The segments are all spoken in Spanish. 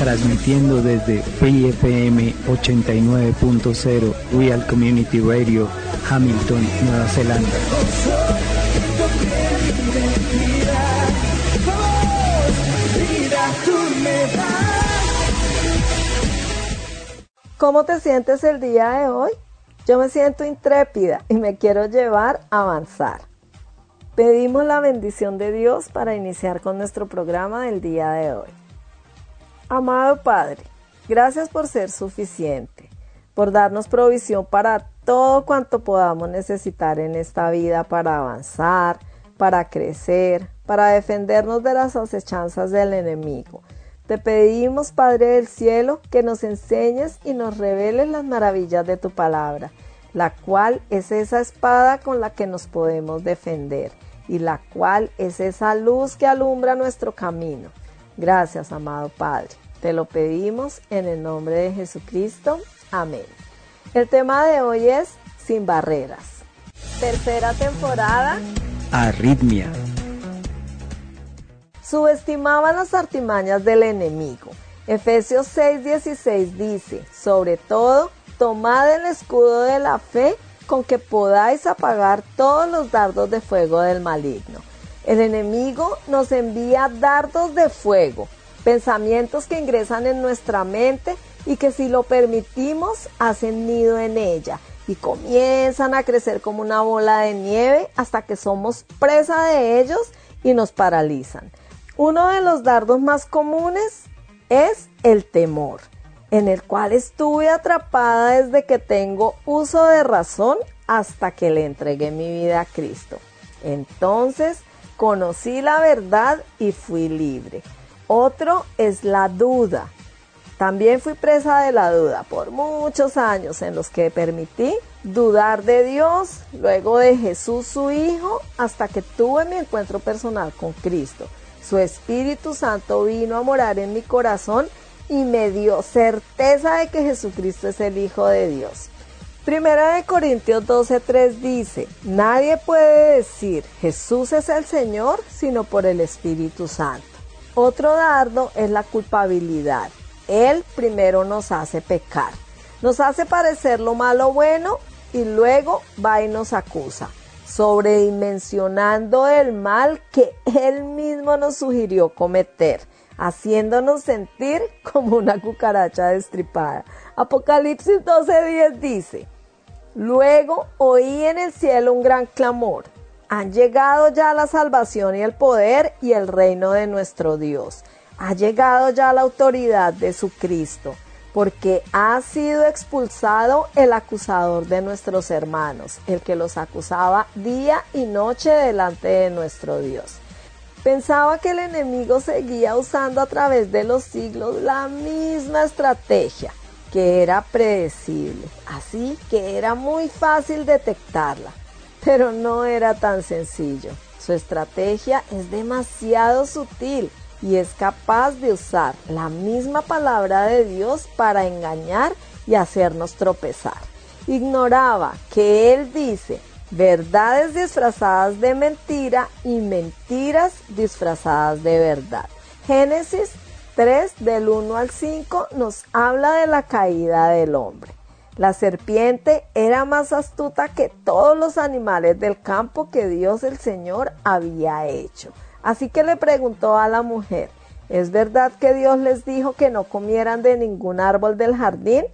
transmitiendo desde Free FM 89.0 Real Community Radio, Hamilton, Nueva Zelanda. ¿Cómo te sientes el día de hoy? Yo me siento intrépida y me quiero llevar a avanzar. Pedimos la bendición de Dios para iniciar con nuestro programa del día de hoy. Amado Padre, gracias por ser suficiente, por darnos provisión para todo cuanto podamos necesitar en esta vida para avanzar, para crecer, para defendernos de las acechanzas del enemigo. Te pedimos, Padre del Cielo, que nos enseñes y nos reveles las maravillas de tu palabra, la cual es esa espada con la que nos podemos defender y la cual es esa luz que alumbra nuestro camino. Gracias, amado Padre. Te lo pedimos en el nombre de Jesucristo. Amén. El tema de hoy es Sin barreras. Tercera temporada. Arritmia. Subestimaba las artimañas del enemigo. Efesios 6:16 dice, sobre todo, tomad el escudo de la fe con que podáis apagar todos los dardos de fuego del maligno. El enemigo nos envía dardos de fuego, pensamientos que ingresan en nuestra mente y que si lo permitimos hacen nido en ella y comienzan a crecer como una bola de nieve hasta que somos presa de ellos y nos paralizan. Uno de los dardos más comunes es el temor, en el cual estuve atrapada desde que tengo uso de razón hasta que le entregué mi vida a Cristo. Entonces conocí la verdad y fui libre. Otro es la duda. También fui presa de la duda por muchos años en los que permití dudar de Dios, luego de Jesús su Hijo, hasta que tuve mi encuentro personal con Cristo. Su Espíritu Santo vino a morar en mi corazón y me dio certeza de que Jesucristo es el Hijo de Dios. Primera de Corintios 12:3 dice, nadie puede decir Jesús es el Señor sino por el Espíritu Santo. Otro dardo es la culpabilidad. Él primero nos hace pecar, nos hace parecer lo malo bueno y luego va y nos acusa, sobredimensionando el mal que Él mismo nos sugirió cometer, haciéndonos sentir como una cucaracha destripada. Apocalipsis 12:10 dice, Luego oí en el cielo un gran clamor han llegado ya la salvación y el poder y el reino de nuestro Dios. Ha llegado ya la autoridad de su Cristo, porque ha sido expulsado el acusador de nuestros hermanos, el que los acusaba día y noche delante de nuestro Dios. Pensaba que el enemigo seguía usando a través de los siglos la misma estrategia, que era predecible, así que era muy fácil detectarla pero no era tan sencillo. Su estrategia es demasiado sutil y es capaz de usar la misma palabra de Dios para engañar y hacernos tropezar. Ignoraba que Él dice verdades disfrazadas de mentira y mentiras disfrazadas de verdad. Génesis 3 del 1 al 5 nos habla de la caída del hombre. La serpiente era más astuta que todos los animales del campo que Dios el Señor había hecho. Así que le preguntó a la mujer, ¿es verdad que Dios les dijo que no comieran de ningún árbol del jardín?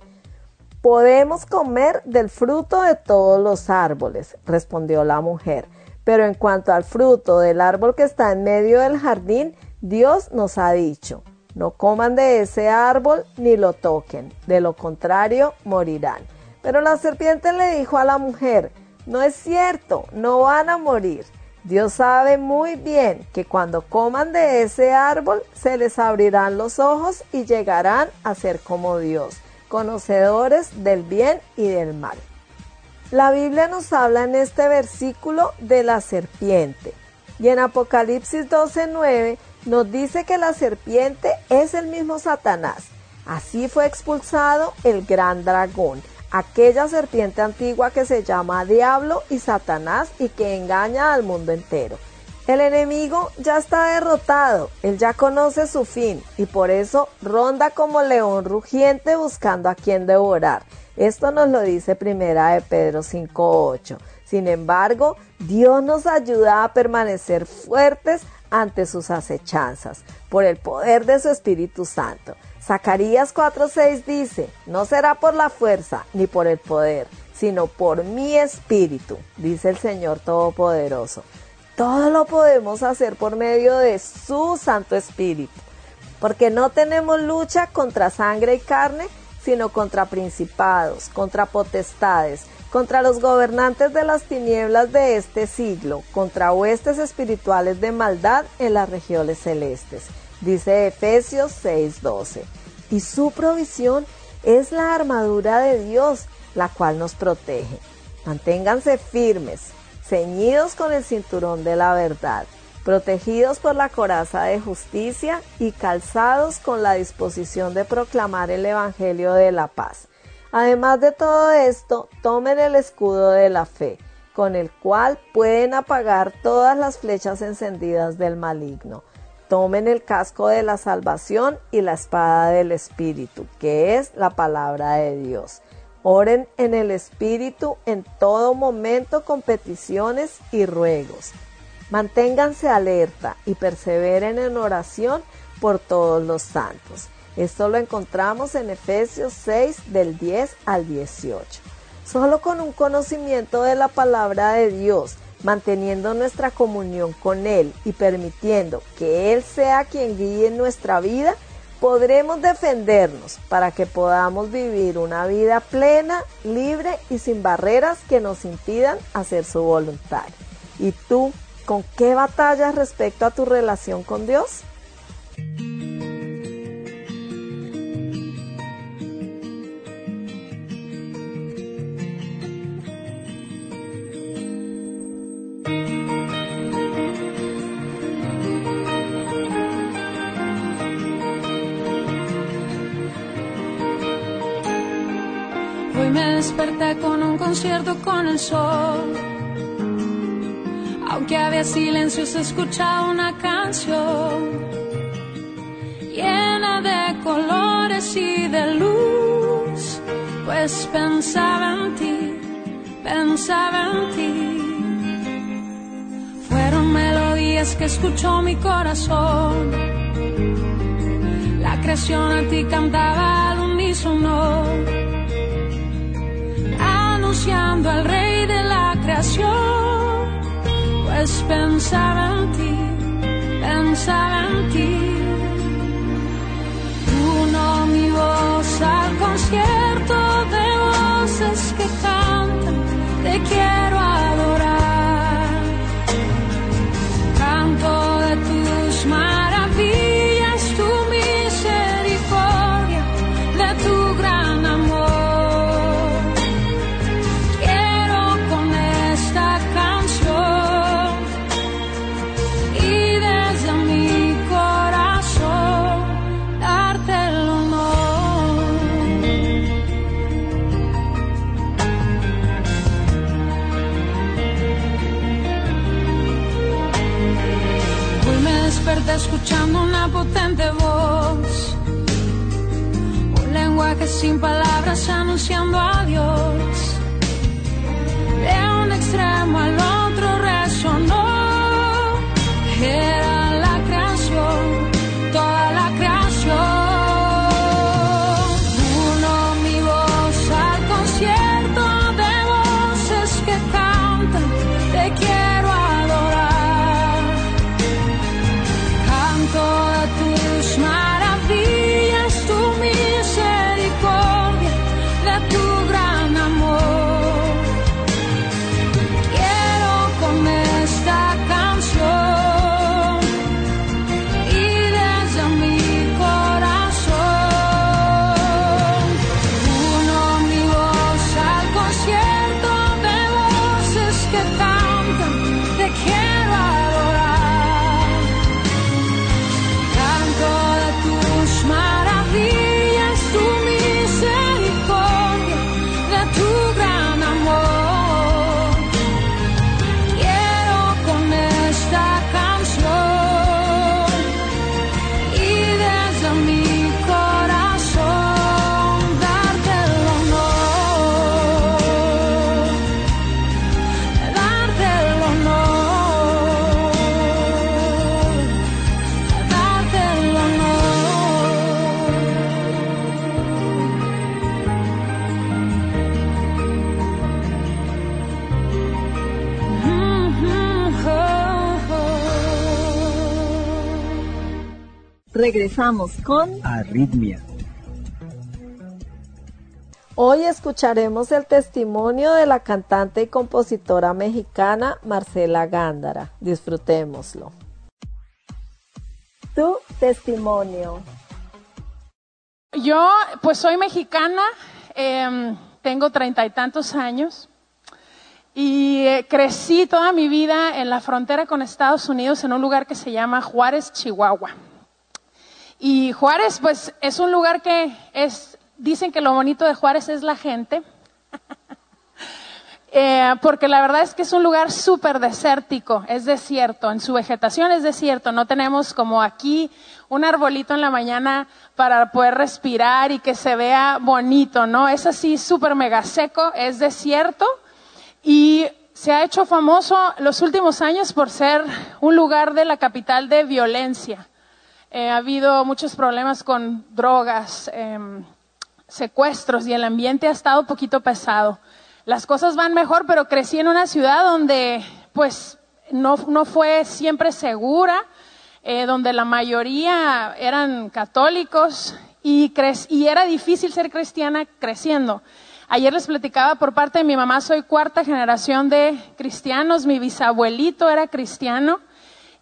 Podemos comer del fruto de todos los árboles, respondió la mujer, pero en cuanto al fruto del árbol que está en medio del jardín, Dios nos ha dicho, no coman de ese árbol ni lo toquen, de lo contrario morirán. Pero la serpiente le dijo a la mujer, no es cierto, no van a morir. Dios sabe muy bien que cuando coman de ese árbol se les abrirán los ojos y llegarán a ser como Dios, conocedores del bien y del mal. La Biblia nos habla en este versículo de la serpiente y en Apocalipsis 12:9 nos dice que la serpiente es el mismo Satanás. Así fue expulsado el gran dragón, aquella serpiente antigua que se llama Diablo y Satanás y que engaña al mundo entero. El enemigo ya está derrotado, él ya conoce su fin y por eso ronda como león rugiente buscando a quien devorar. Esto nos lo dice primera de Pedro 5.8. Sin embargo, Dios nos ayuda a permanecer fuertes ante sus acechanzas por el poder de su Espíritu Santo. Zacarías 4:6 dice, no será por la fuerza ni por el poder, sino por mi espíritu, dice el Señor Todopoderoso. Todo lo podemos hacer por medio de su Santo Espíritu, porque no tenemos lucha contra sangre y carne, sino contra principados, contra potestades, contra los gobernantes de las tinieblas de este siglo, contra huestes espirituales de maldad en las regiones celestes. Dice Efesios 6:12. Y su provisión es la armadura de Dios, la cual nos protege. Manténganse firmes, ceñidos con el cinturón de la verdad, protegidos por la coraza de justicia y calzados con la disposición de proclamar el Evangelio de la paz Además de todo esto, tomen el escudo de la fe, con el cual pueden apagar todas las flechas encendidas del maligno. Tomen el casco de la salvación y la espada del Espíritu, que es la palabra de Dios. Oren en el Espíritu en todo momento con peticiones y ruegos. Manténganse alerta y perseveren en oración por todos los santos. Esto lo encontramos en Efesios 6 del 10 al 18. Solo con un conocimiento de la palabra de Dios, manteniendo nuestra comunión con Él y permitiendo que Él sea quien guíe nuestra vida, podremos defendernos para que podamos vivir una vida plena, libre y sin barreras que nos impidan hacer su voluntad. ¿Y tú, con qué batallas respecto a tu relación con Dios? Desperté con un concierto con el sol. Aunque había silencio, se escuchaba una canción llena de colores y de luz. Pues pensaba en ti, pensaba en ti. Melodías que escuchó mi corazón. La creación a ti cantaba al unísono al rey de la creación, pues pensaba en ti, pensaba en ti. Uno mi voz al concierto de voces que cantan, te quiero adorar. Sin palabras anunciando a Regresamos con Arritmia. Hoy escucharemos el testimonio de la cantante y compositora mexicana Marcela Gándara. Disfrutémoslo. Tu testimonio. Yo, pues soy mexicana, em, tengo treinta y tantos años y eh, crecí toda mi vida en la frontera con Estados Unidos en un lugar que se llama Juárez, Chihuahua. Y Juárez, pues es un lugar que es, dicen que lo bonito de Juárez es la gente. Eh, porque la verdad es que es un lugar súper desértico, es desierto, en su vegetación es desierto, no tenemos como aquí un arbolito en la mañana para poder respirar y que se vea bonito, ¿no? Es así súper mega seco, es desierto y se ha hecho famoso los últimos años por ser un lugar de la capital de violencia. Eh, ha habido muchos problemas con drogas, em, secuestros y el ambiente ha estado un poquito pesado. Las cosas van mejor, pero crecí en una ciudad donde pues no, no fue siempre segura, eh, donde la mayoría eran católicos y, y era difícil ser cristiana creciendo. Ayer les platicaba por parte de mi mamá, soy cuarta generación de cristianos, mi bisabuelito era cristiano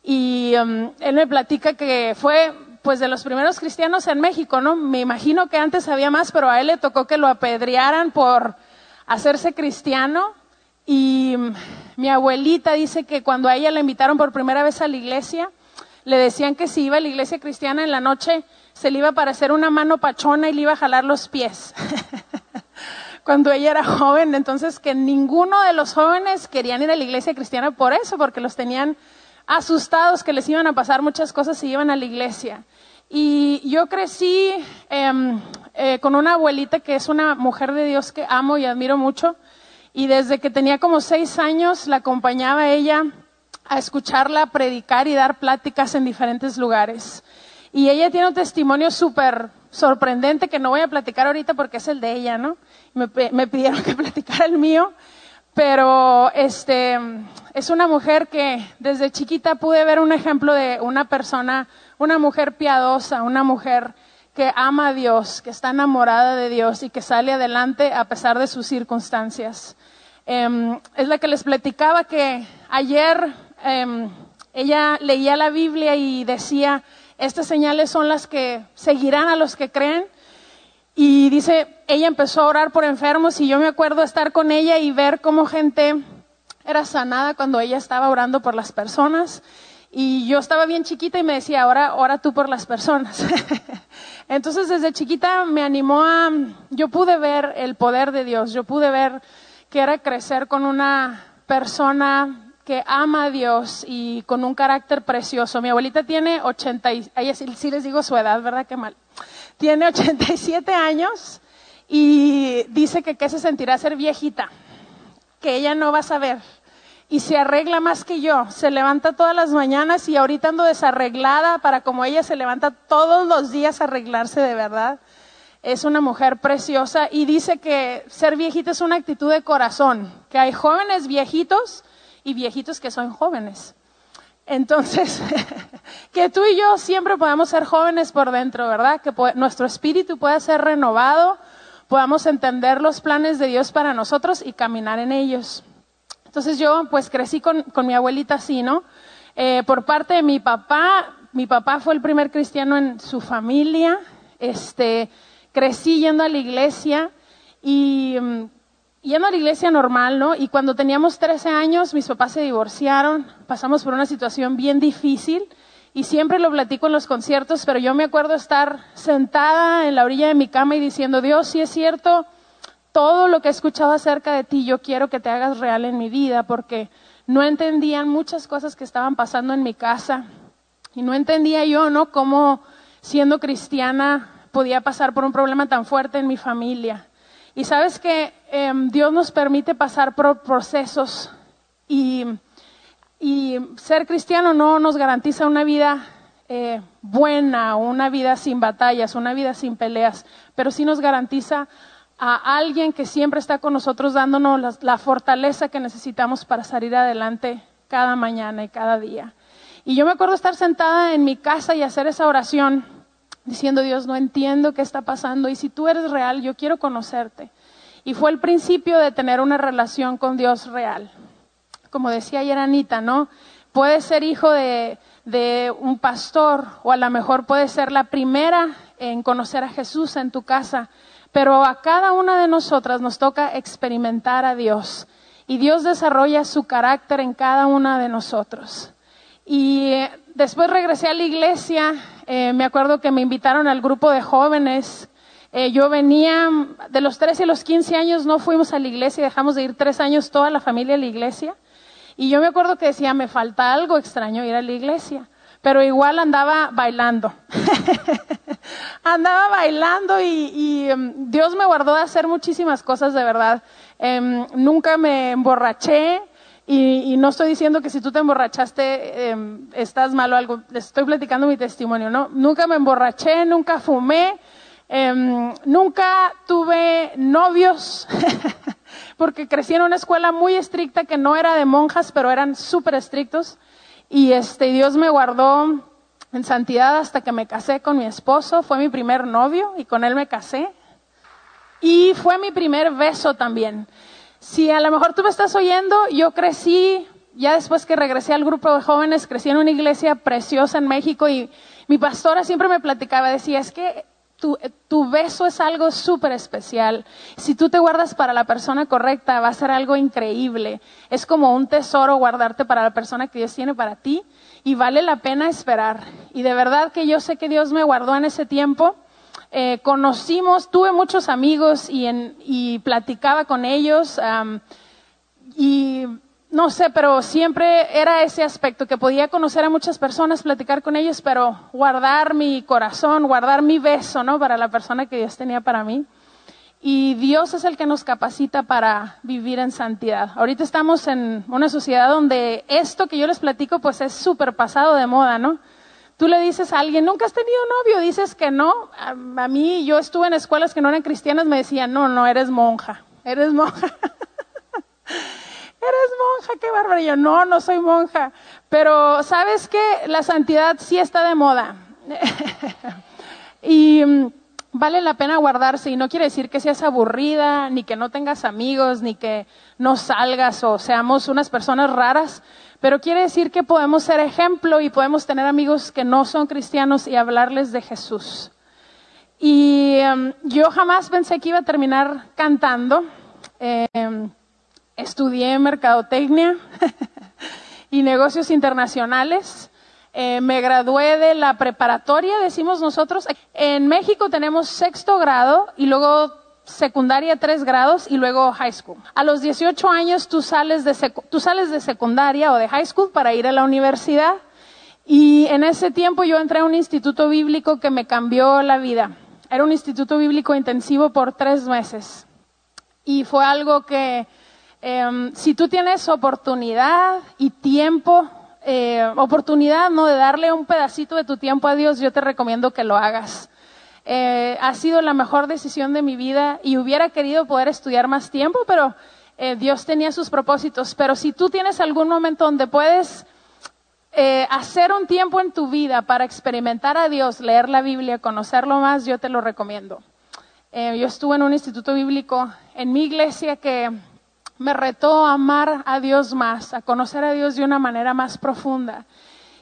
y um, él me platica que fue pues de los primeros cristianos en México, ¿no? Me imagino que antes había más, pero a él le tocó que lo apedrearan por hacerse cristiano y mm, mi abuelita dice que cuando a ella la invitaron por primera vez a la iglesia, le decían que si iba a la iglesia cristiana en la noche se le iba a parecer una mano pachona y le iba a jalar los pies. cuando ella era joven, entonces que ninguno de los jóvenes querían ir a la iglesia cristiana por eso, porque los tenían asustados que les iban a pasar muchas cosas si iban a la iglesia. Y yo crecí em, eh, con una abuelita que es una mujer de Dios que amo y admiro mucho. Y desde que tenía como seis años la acompañaba ella a escucharla predicar y dar pláticas en diferentes lugares. Y ella tiene un testimonio súper sorprendente que no voy a platicar ahorita porque es el de ella, ¿no? Me, me pidieron que platicara el mío, pero este es una mujer que desde chiquita pude ver un ejemplo de una persona, una mujer piadosa, una mujer que ama a Dios, que está enamorada de Dios y que sale adelante a pesar de sus circunstancias. Em, es la que les platicaba que ayer em, ella leía la Biblia y decía, estas señales son las que seguirán a los que creen. Y dice, ella empezó a orar por enfermos y yo me acuerdo estar con ella y ver cómo gente era sanada cuando ella estaba orando por las personas. Y yo estaba bien chiquita y me decía, ahora ora tú por las personas. Entonces desde chiquita me animó a, yo pude ver el poder de Dios, yo pude ver que era crecer con una persona que ama a Dios y con un carácter precioso. Mi abuelita tiene 80, y, ay, sí, sí les digo su edad, ¿verdad? Qué mal. Tiene 87 años y dice que qué se sentirá ser viejita, que ella no va a saber. Y se arregla más que yo, se levanta todas las mañanas y ahorita ando desarreglada para como ella se levanta todos los días a arreglarse de verdad. Es una mujer preciosa y dice que ser viejita es una actitud de corazón, que hay jóvenes viejitos y viejitos que son jóvenes. Entonces, que tú y yo siempre podamos ser jóvenes por dentro, ¿verdad? Que nuestro espíritu pueda ser renovado, podamos entender los planes de Dios para nosotros y caminar en ellos. Entonces yo pues crecí con, con mi abuelita así, ¿no? Eh, por parte de mi papá, mi papá fue el primer cristiano en su familia, este, crecí yendo a la iglesia y mm, yendo a la iglesia normal, ¿no? Y cuando teníamos 13 años, mis papás se divorciaron, pasamos por una situación bien difícil y siempre lo platico en los conciertos, pero yo me acuerdo estar sentada en la orilla de mi cama y diciendo, Dios, si es cierto, todo lo que he escuchado acerca de ti, yo quiero que te hagas real en mi vida, porque no entendían muchas cosas que estaban pasando en mi casa y no entendía yo, ¿no? Cómo siendo cristiana podía pasar por un problema tan fuerte en mi familia. Y sabes que em, Dios nos permite pasar por procesos y y ser cristiano no nos garantiza una vida eh, buena, una vida sin batallas, una vida sin peleas, pero sí nos garantiza a alguien que siempre está con nosotros dándonos la, la, fortaleza que necesitamos para salir adelante cada mañana y cada día. Y yo me acuerdo estar sentada en mi casa y hacer esa oración diciendo, Dios, no entiendo qué está pasando y si tú eres real, yo quiero conocerte. Y fue el principio de tener una relación con Dios real como decía ayer Anita, ¿no? Puede ser hijo de, un pastor o a lo mejor puede ser la primera en conocer a Jesús en tu casa, pero a cada una de nosotras nos toca experimentar a Dios y Dios desarrolla su carácter en cada una de nosotros. Y eh, después regresé a la iglesia, eh, me acuerdo que me invitaron al grupo de jóvenes. Eh, yo venía de los 13 y los 15 años, no fuimos a la iglesia, dejamos de ir tres años toda la familia a la iglesia. Y yo me acuerdo que decía, me falta algo extraño ir a la iglesia, pero igual andaba bailando. andaba bailando y, em, Dios me guardó de hacer muchísimas cosas de verdad. Em, nunca me emborraché y, no estoy diciendo que si tú te emborrachaste em, estás mal o algo, les estoy platicando mi testimonio, ¿no? Nunca me emborraché, nunca fumé, nunca tuve novios. porque crecí en una escuela muy estricta que no era de monjas, pero eran súper estrictos. Y este, Dios me guardó en santidad hasta que me casé con mi esposo. Fue mi primer novio y con él me casé. Y fue mi primer beso también. Si a lo mejor tú me estás oyendo, yo crecí, ya después que regresé al grupo de jóvenes, crecí en una iglesia preciosa en México y mi pastora siempre me platicaba, decía, es que tu, beso es algo súper especial. Si tú te guardas para la persona correcta, va a ser algo increíble. Es como un tesoro guardarte para la persona que Dios tiene para ti y vale la pena esperar. Y de verdad que yo sé que Dios me guardó en ese tiempo. Eh, conocimos, tuve muchos amigos y, y platicaba con ellos. y no sé, pero siempre era ese aspecto, que podía conocer a muchas personas, platicar con ellos, pero guardar mi corazón, guardar mi beso, ¿no? Para la persona que Dios tenía para mí. Y Dios es el que nos capacita para vivir en santidad. Ahorita estamos en una sociedad donde esto que yo les platico, pues es súper pasado de moda, ¿no? Tú le dices a alguien, nunca has tenido novio, dices que no. A, a mí, yo estuve en escuelas que no eran cristianas, me decían, no, no, eres monja, eres monja. eres monja, qué bárbaro. no, no soy monja. Pero, ¿sabes qué? La santidad sí está de moda. y mm, vale la pena guardarse. Y no quiere decir que seas aburrida, ni que no tengas amigos, ni que no salgas o seamos unas personas raras. Pero quiere decir que podemos ser ejemplo y podemos tener amigos que no son cristianos y hablarles de Jesús. Y mm, yo jamás pensé que iba a terminar cantando. Eh, estudié mercadotecnia y negocios internacionales. Eh, me gradué de la preparatoria, decimos nosotros. En México tenemos sexto grado y luego secundaria tres grados y luego high school. A los 18 años tú sales, de tú sales de secundaria o de high school para ir a la universidad. Y en ese tiempo yo entré a un instituto bíblico que me cambió la vida. Era un instituto bíblico intensivo por tres meses. Y fue algo que, em, si tú tienes oportunidad y tiempo, eh, oportunidad no de darle un pedacito de tu tiempo a Dios, yo te recomiendo que lo hagas. Eh, ha sido la mejor decisión de mi vida y hubiera querido poder estudiar más tiempo, pero eh, Dios tenía sus propósitos. Pero si tú tienes algún momento donde puedes hacer un tiempo en tu vida para experimentar a Dios, leer la Biblia, conocerlo más, yo te lo recomiendo. yo estuve en un instituto bíblico en mi iglesia que me retó a amar a Dios más, a conocer a Dios de una manera más profunda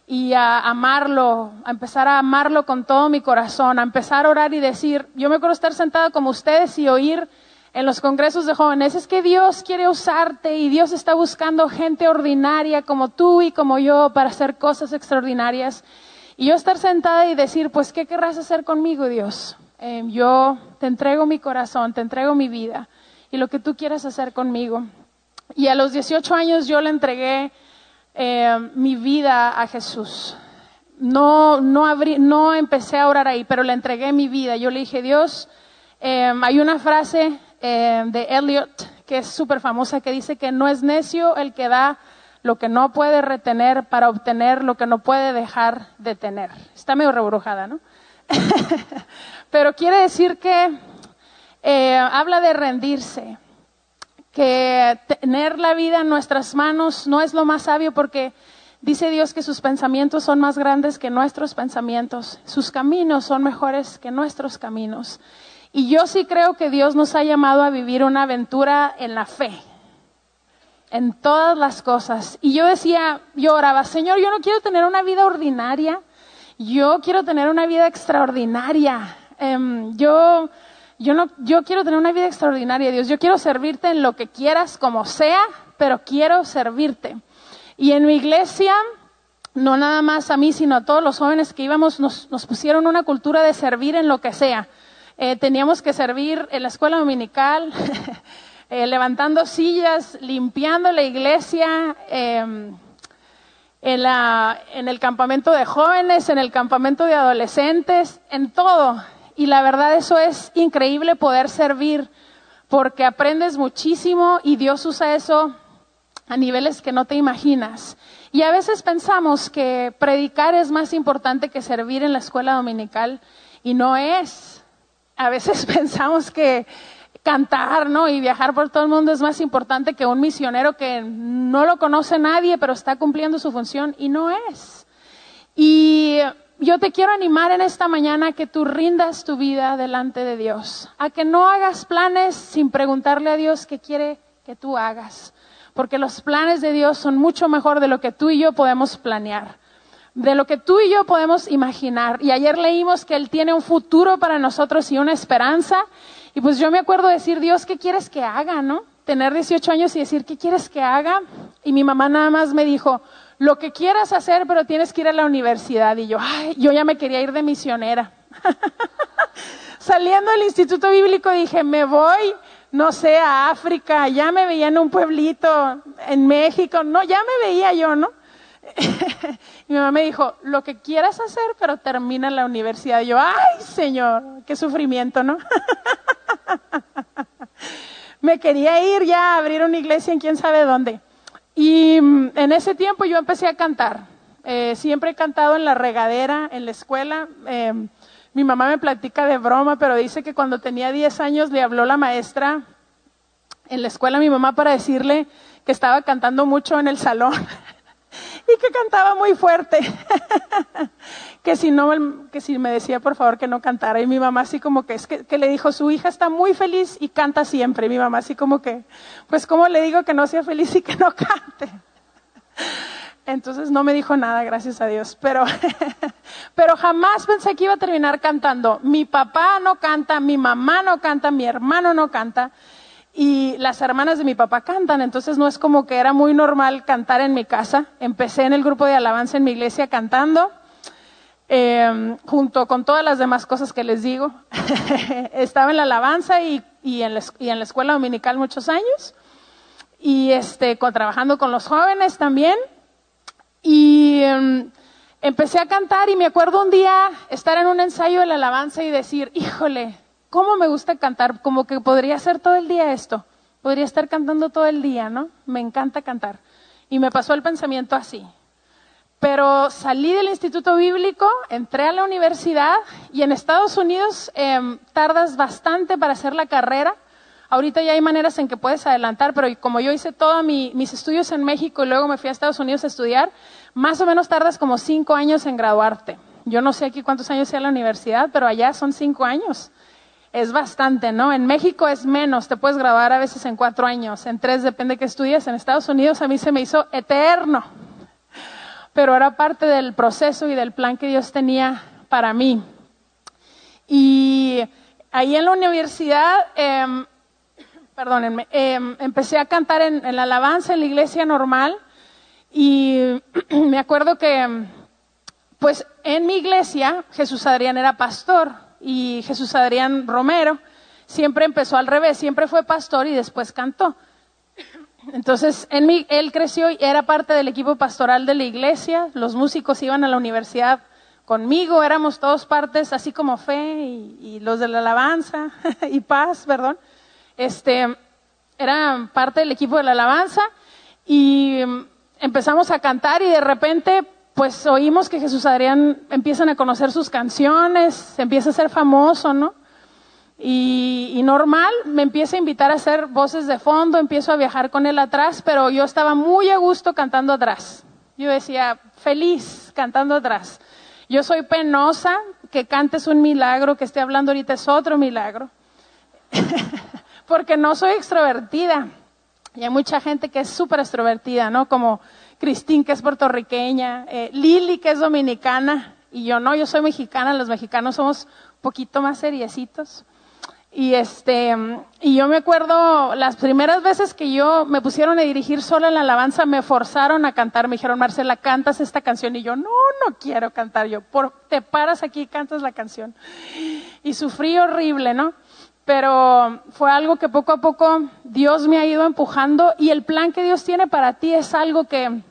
y a amarlo, a empezar a amarlo con todo mi corazón, a empezar a orar y decir, yo me acuerdo estar sentada como ustedes y oír en los congresos de jóvenes, es que Dios quiere usarte y Dios está buscando gente ordinaria como tú y como yo para hacer cosas extraordinarias. Y yo estar sentada y decir, pues, ¿qué querrás hacer conmigo, Dios? Eh, yo te entrego mi corazón, te entrego mi vida y lo que tú quieras hacer conmigo. Y a los 18 años yo le entregué eh, mi vida a Jesús. No, no, abrí, no empecé a orar ahí, pero le entregué mi vida. Yo le dije, Dios, eh, hay una frase eh, de Eliot que es súper famosa que dice que no es necio el que da lo que no puede retener para obtener lo que no puede dejar de tener. Está medio rebrujada, ¿no? pero quiere decir que habla de rendirse, que tener la vida en nuestras manos no es lo más sabio porque dice Dios que sus pensamientos son más grandes que nuestros pensamientos, sus caminos son mejores que nuestros caminos. Y yo sí creo que Dios nos ha llamado a vivir una aventura en la fe, en todas las cosas. Y yo decía, yo oraba, Señor, yo no quiero tener una vida ordinaria, yo quiero tener una vida extraordinaria. Em, yo yo, no, yo quiero tener una vida extraordinaria, Dios. Yo quiero servirte en lo que quieras, como sea, pero quiero servirte. Y en mi iglesia, no nada más a mí, sino a todos los jóvenes que íbamos, nos, pusieron una cultura de servir en lo que sea. Eh, teníamos que servir en la escuela dominical, eh, levantando sillas, limpiando la iglesia, em, en, la, en el campamento de jóvenes, en el campamento de adolescentes, en todo. Y la verdad eso es increíble poder servir porque aprendes muchísimo y Dios usa eso a niveles que no te imaginas. Y a veces pensamos que predicar es más importante que servir en la escuela dominical y no es. A veces pensamos que cantar, ¿no? Y viajar por todo el mundo es más importante que un misionero que no lo conoce nadie, pero está cumpliendo su función y no es. Y yo te quiero animar en esta mañana a que tú rindas tu vida delante de Dios, a que no hagas planes sin preguntarle a Dios qué quiere que tú hagas, porque los planes de Dios son mucho mejor de lo que tú y yo podemos planear, de lo que tú y yo podemos imaginar. Y ayer leímos que Él tiene un futuro para nosotros y una esperanza, y pues yo me acuerdo decir, Dios, ¿qué quieres que haga, no? Tener 18 años y decir, ¿qué quieres que haga? Y mi mamá nada más me dijo, lo que quieras hacer, pero tienes que ir a la universidad. Y yo, ay, yo ya me quería ir de misionera. Saliendo del Instituto Bíblico dije, me voy, no sé, a África, ya me veía en un pueblito, en México, no, ya me veía yo, ¿no? mi mamá me dijo, lo que quieras hacer, pero termina la universidad. Y yo, ay, Señor, qué sufrimiento, ¿no? me quería ir ya a abrir una iglesia en quién sabe dónde. Y mm, en ese tiempo yo empecé a cantar. Eh, siempre he cantado en la regadera, en la escuela. Em, mi mamá me platica de broma, pero dice que cuando tenía 10 años le habló la maestra en la escuela a mi mamá para decirle que estaba cantando mucho en el salón y que cantaba muy fuerte. que si no, que si me decía por favor que no cantara. Y mi mamá así como que, es que, que, le dijo, su hija está muy feliz y canta siempre. Mi mamá así como que, pues cómo le digo que no sea feliz y que no cante. Entonces no me dijo nada, gracias a Dios. Pero, pero jamás pensé que iba a terminar cantando. Mi papá no canta, mi mamá no canta, mi hermano no canta y las hermanas de mi papá cantan, entonces no es como que era muy normal cantar en mi casa. Empecé en el grupo de alabanza en mi iglesia cantando, eh, junto con todas las demás cosas que les digo. Estaba en la alabanza y y en la, y en la escuela dominical muchos años. Y este, con, trabajando con los jóvenes también. Y em, empecé a cantar y me acuerdo un día estar en un ensayo de la alabanza y decir, híjole, ¿cómo me gusta cantar? Como que podría hacer todo el día esto. Podría estar cantando todo el día, ¿no? Me encanta cantar. Y me pasó el pensamiento así. Pero salí del instituto bíblico, entré a la universidad y en Estados Unidos em, tardas bastante para hacer la carrera. Ahorita ya hay maneras en que puedes adelantar, pero como yo hice todos mis estudios en México y luego me fui a Estados Unidos a estudiar, más o menos tardas como cinco años en graduarte. Yo no sé aquí cuántos años sea la universidad, pero allá son cinco años. Es bastante, ¿no? En México es menos, te puedes graduar a veces en cuatro años, en tres depende de qué estudies. En Estados Unidos a mí se me hizo eterno pero era parte del proceso y del plan que Dios tenía para mí. Y ahí en la universidad, eh, perdónenme, em, empecé a cantar en, en, la alabanza en la iglesia normal y me acuerdo que, pues en mi iglesia, Jesús Adrián era pastor y Jesús Adrián Romero siempre empezó al revés, siempre fue pastor y después cantó. Entonces, él creció y era parte del equipo pastoral de la iglesia. Los músicos iban a la universidad conmigo, éramos todos partes, así como fe y, los de la alabanza y paz, perdón. Este, eran parte del equipo de la alabanza y empezamos a cantar y de repente, pues oímos que Jesús Adrián empiezan a conocer sus canciones, empieza a ser famoso, ¿no? Y, normal, me empieza a invitar a hacer voces de fondo, empiezo a viajar con él atrás, pero yo estaba muy a gusto cantando atrás. Yo decía, feliz cantando atrás. Yo soy penosa, que cantes un milagro, que esté hablando ahorita es otro milagro. Porque no soy extrovertida. Y hay mucha gente que es súper extrovertida, ¿no? Como Cristín, que es puertorriqueña, eh, Lili, que es dominicana, y yo no, yo soy mexicana, los mexicanos somos un poquito más seriecitos. Y este, y yo me acuerdo las primeras veces que yo me pusieron a dirigir sola en la alabanza, me forzaron a cantar, me dijeron, Marcela, cantas esta canción. Y yo, no, no quiero cantar. Yo, por, te paras aquí y cantas la canción. Y sufrí horrible, ¿no? Pero fue algo que poco a poco Dios me ha ido empujando y el plan que Dios tiene para ti es algo que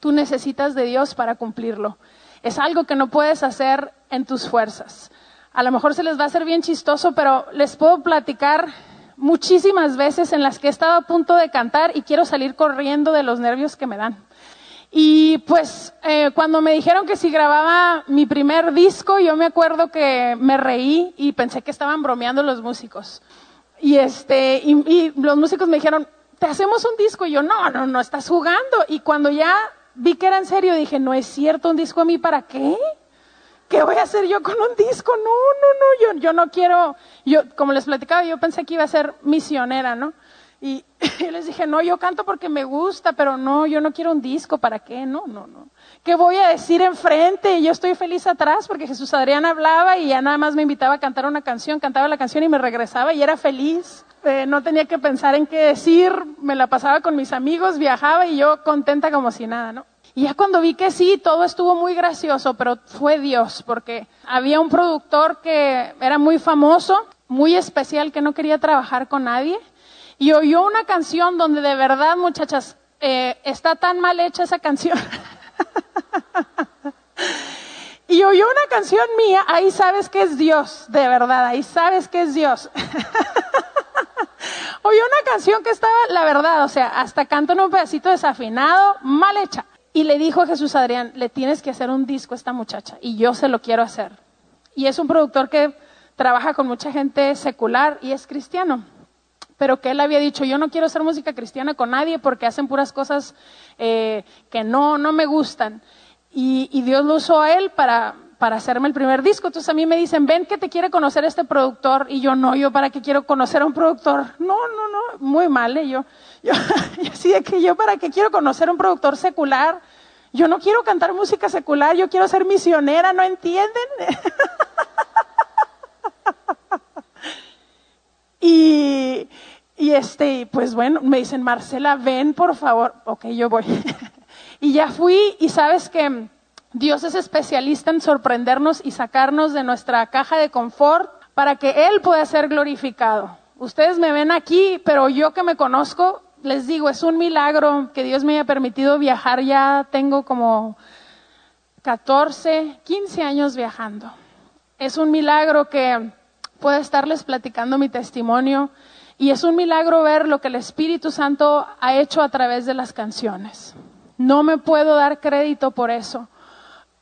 tú necesitas de Dios para cumplirlo. Es algo que no puedes hacer en tus fuerzas a lo mejor se les va a hacer bien chistoso, pero les puedo platicar muchísimas veces en las que he estado a punto de cantar y quiero salir corriendo de los nervios que me dan. Y pues eh, cuando me dijeron que si grababa mi primer disco, yo me acuerdo que me reí y pensé que estaban bromeando los músicos. Y este, y, y los músicos me dijeron, te hacemos un disco. Y yo, no, no, no, estás jugando. Y cuando ya vi que era en serio, dije, no es cierto, un disco a mí para qué? ¿Qué voy a hacer yo con un disco? No, no, no, yo, yo no quiero, yo, como les platicaba, yo pensé que iba a ser misionera, ¿no? Y yo les dije, no, yo canto porque me gusta, pero no, yo no quiero un disco, ¿para qué? No, no, no. ¿Qué voy a decir enfrente? Yo estoy feliz atrás porque Jesús Adrián hablaba y ya nada más me invitaba a cantar una canción, cantaba la canción y me regresaba y era feliz. Eh, no tenía que pensar en qué decir, me la pasaba con mis amigos, viajaba y yo contenta como si nada, ¿no? Y ya cuando vi que sí, todo estuvo muy gracioso, pero fue Dios, porque había un productor que era muy famoso, muy especial, que no quería trabajar con nadie, y oyó una canción donde de verdad, muchachas, eh, está tan mal hecha esa canción. y oyó una canción mía, ahí sabes que es Dios, de verdad, ahí sabes que es Dios. oyó una canción que estaba, la verdad, o sea, hasta canto en un pedacito desafinado, mal hecha. Y le dijo a Jesús Adrián, le tienes que hacer un disco a esta muchacha y yo se lo quiero hacer. Y es un productor que trabaja con mucha gente secular y es cristiano. Pero que él había dicho, yo no quiero hacer música cristiana con nadie porque hacen puras cosas eh, que no, no me gustan. Y, y, Dios lo usó a él para, para hacerme el primer disco. Entonces a mí me dicen, ven que te quiere conocer este productor. Y yo, no, yo para qué quiero conocer a un productor. No, no, no, muy mal. ¿eh? Yo, así de que yo para qué quiero conocer a un productor secular. Yo no quiero cantar música secular, yo quiero ser misionera, ¿no entienden? y, y este, pues bueno, me dicen, Marcela, ven por favor. Ok, yo voy. y ya fui y sabes que Dios es especialista en sorprendernos y sacarnos de nuestra caja de confort para que Él pueda ser glorificado. ustedes me ven aquí, pero yo que me conozco, les digo, es un milagro que Dios me haya permitido viajar. Ya tengo como 14, 15 años viajando. Es un milagro que pueda estarles platicando mi testimonio y es un milagro ver lo que el Espíritu Santo ha hecho a través de las canciones. No me puedo dar crédito por eso.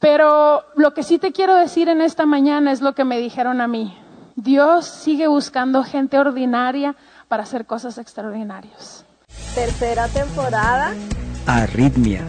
Pero lo que sí te quiero decir en esta mañana es lo que me dijeron a mí. Dios sigue buscando gente ordinaria para hacer cosas extraordinarias. Tercera temporada. Arritmia.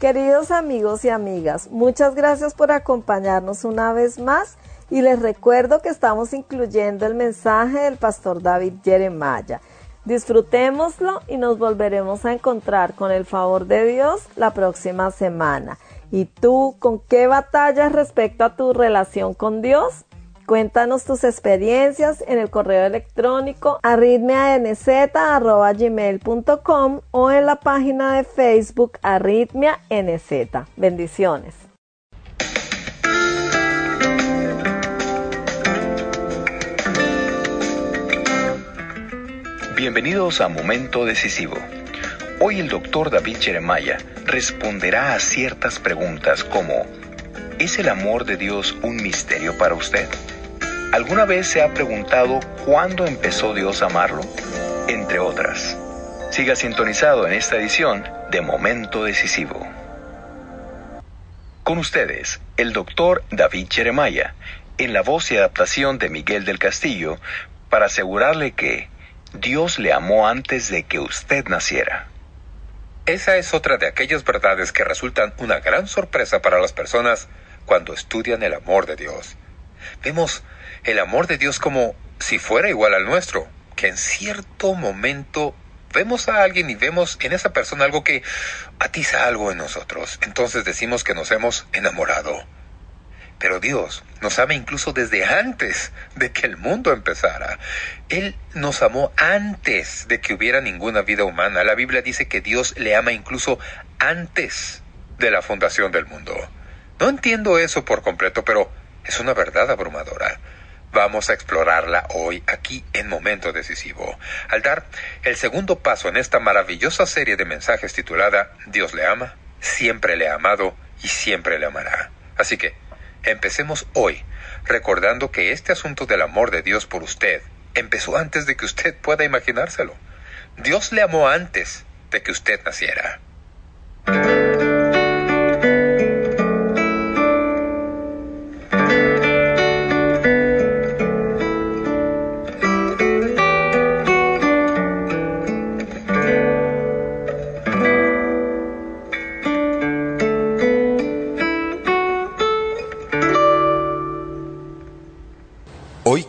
Queridos amigos y amigas, muchas gracias por acompañarnos una vez más y les recuerdo que estamos incluyendo el mensaje del pastor David Jeremiah. Disfrutémoslo y nos volveremos a encontrar con el favor de Dios la próxima semana. ¿Y tú con qué batallas respecto a tu relación con Dios? Cuéntanos tus experiencias en el correo electrónico arritmianz.gmail.com o en la página de Facebook Arritmia Bendiciones. Bienvenidos a Momento Decisivo. Hoy el doctor David Jeremiah responderá a ciertas preguntas como ¿Es el amor de Dios un misterio para usted? ¿Alguna vez se ha preguntado cuándo empezó Dios a amarlo? Entre otras. Siga sintonizado en esta edición de Momento Decisivo. Con ustedes, el doctor David Jeremiah, en la voz y adaptación de Miguel del Castillo, para asegurarle que Dios le amó antes de que usted naciera. Esa es otra de aquellas verdades que resultan una gran sorpresa para las personas cuando estudian el amor de Dios. Vemos el amor de Dios como si fuera igual al nuestro, que en cierto momento vemos a alguien y vemos en esa persona algo que atiza algo en nosotros. Entonces decimos que nos hemos enamorado. Pero Dios nos ama incluso desde antes de que el mundo empezara. Él nos amó antes de que hubiera ninguna vida humana. La Biblia dice que Dios le ama incluso antes de la fundación del mundo. No entiendo eso por completo, pero es una verdad abrumadora. Vamos a explorarla hoy aquí en Momento Decisivo, al dar el segundo paso en esta maravillosa serie de mensajes titulada Dios le ama, siempre le ha amado y siempre le amará. Así que, Empecemos hoy recordando que este asunto del amor de Dios por usted empezó antes de que usted pueda imaginárselo. Dios le amó antes de que usted naciera.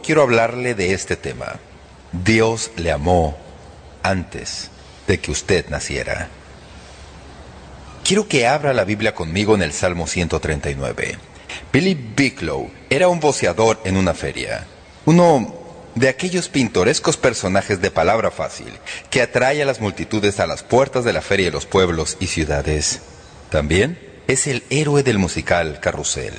Quiero hablarle de este tema. Dios le amó antes de que usted naciera. Quiero que abra la Biblia conmigo en el Salmo 139. Billy Bicklow era un voceador en una feria, uno de aquellos pintorescos personajes de palabra fácil que atrae a las multitudes a las puertas de la feria de los pueblos y ciudades. También es el héroe del musical Carrusel.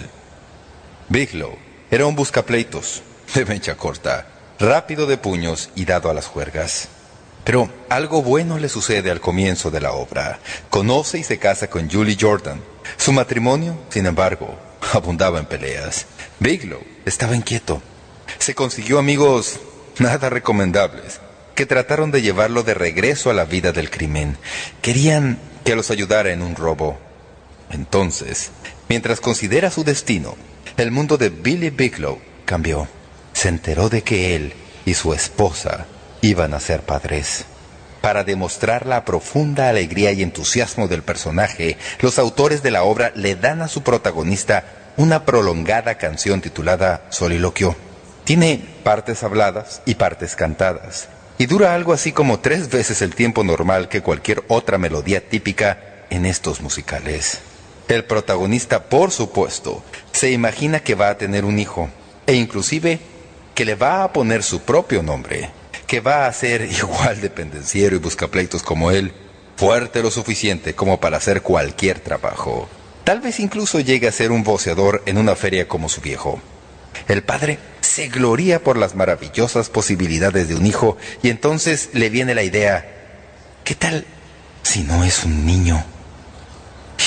Bigelow era un buscapleitos, de mecha corta, rápido de puños y dado a las juergas. Pero algo bueno le sucede al comienzo de la obra. Conoce y se casa con Julie Jordan. Su matrimonio, sin embargo, abundaba en peleas. Biglow estaba inquieto. Se consiguió amigos nada recomendables que trataron de llevarlo de regreso a la vida del crimen. Querían que los ayudara en un robo. Entonces, mientras considera su destino, el mundo de Billy Biglow cambió se enteró de que él y su esposa iban a ser padres. Para demostrar la profunda alegría y entusiasmo del personaje, los autores de la obra le dan a su protagonista una prolongada canción titulada Soliloquio. Tiene partes habladas y partes cantadas, y dura algo así como tres veces el tiempo normal que cualquier otra melodía típica en estos musicales. El protagonista, por supuesto, se imagina que va a tener un hijo, e inclusive que le va a poner su propio nombre, que va a ser igual de pendenciero y buscapleitos como él, fuerte lo suficiente como para hacer cualquier trabajo. Tal vez incluso llegue a ser un voceador en una feria como su viejo. El padre se gloría por las maravillosas posibilidades de un hijo y entonces le viene la idea, ¿qué tal si no es un niño?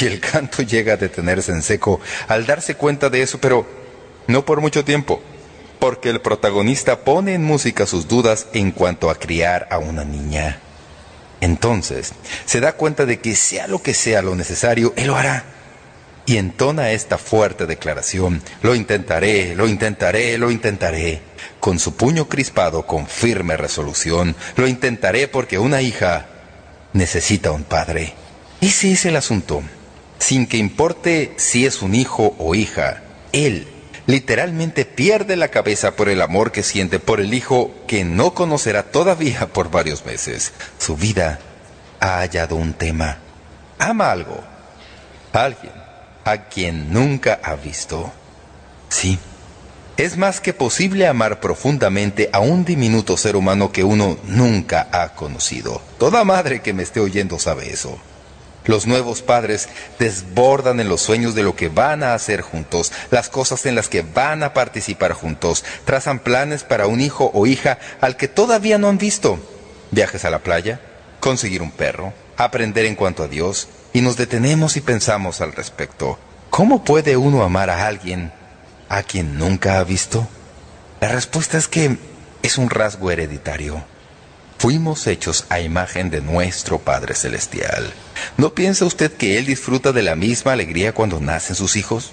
Y el canto llega a detenerse en seco al darse cuenta de eso, pero no por mucho tiempo, porque el protagonista pone en música sus dudas en cuanto a criar a una niña. Entonces, se da cuenta de que sea lo que sea lo necesario, él lo hará. Y entona esta fuerte declaración, lo intentaré, lo intentaré, lo intentaré, con su puño crispado con firme resolución, lo intentaré porque una hija necesita un padre. Ese es el asunto. Sin que importe si es un hijo o hija, él literalmente pierde la cabeza por el amor que siente por el hijo que no conocerá todavía por varios meses. Su vida ha hallado un tema. Ama algo, alguien, a quien nunca ha visto. Sí, es más que posible amar profundamente a un diminuto ser humano que uno nunca ha conocido. Toda madre que me esté oyendo sabe eso. Los nuevos padres desbordan en los sueños de lo que van a hacer juntos, las cosas en las que van a participar juntos, trazan planes para un hijo o hija al que todavía no han visto. Viajes a la playa, conseguir un perro, aprender en cuanto a Dios, y nos detenemos y pensamos al respecto. ¿Cómo puede uno amar a alguien a quien nunca ha visto? La respuesta es que es un rasgo hereditario. Fuimos hechos a imagen de nuestro Padre Celestial. ¿No piensa usted que Él disfruta de la misma alegría cuando nacen sus hijos?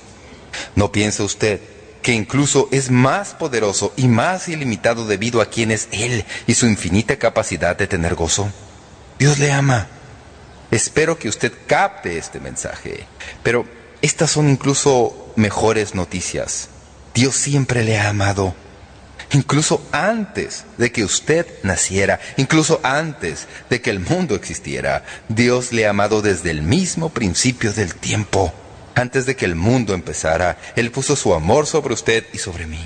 ¿No piensa usted que incluso es más poderoso y más ilimitado debido a quien es Él y su infinita capacidad de tener gozo? Dios le ama. Espero que usted capte este mensaje. Pero estas son incluso mejores noticias. Dios siempre le ha amado incluso antes de que usted naciera, incluso antes de que el mundo existiera. Dios le ha amado desde el mismo principio del tiempo. Antes de que el mundo empezara, Él puso su amor sobre usted y sobre mí.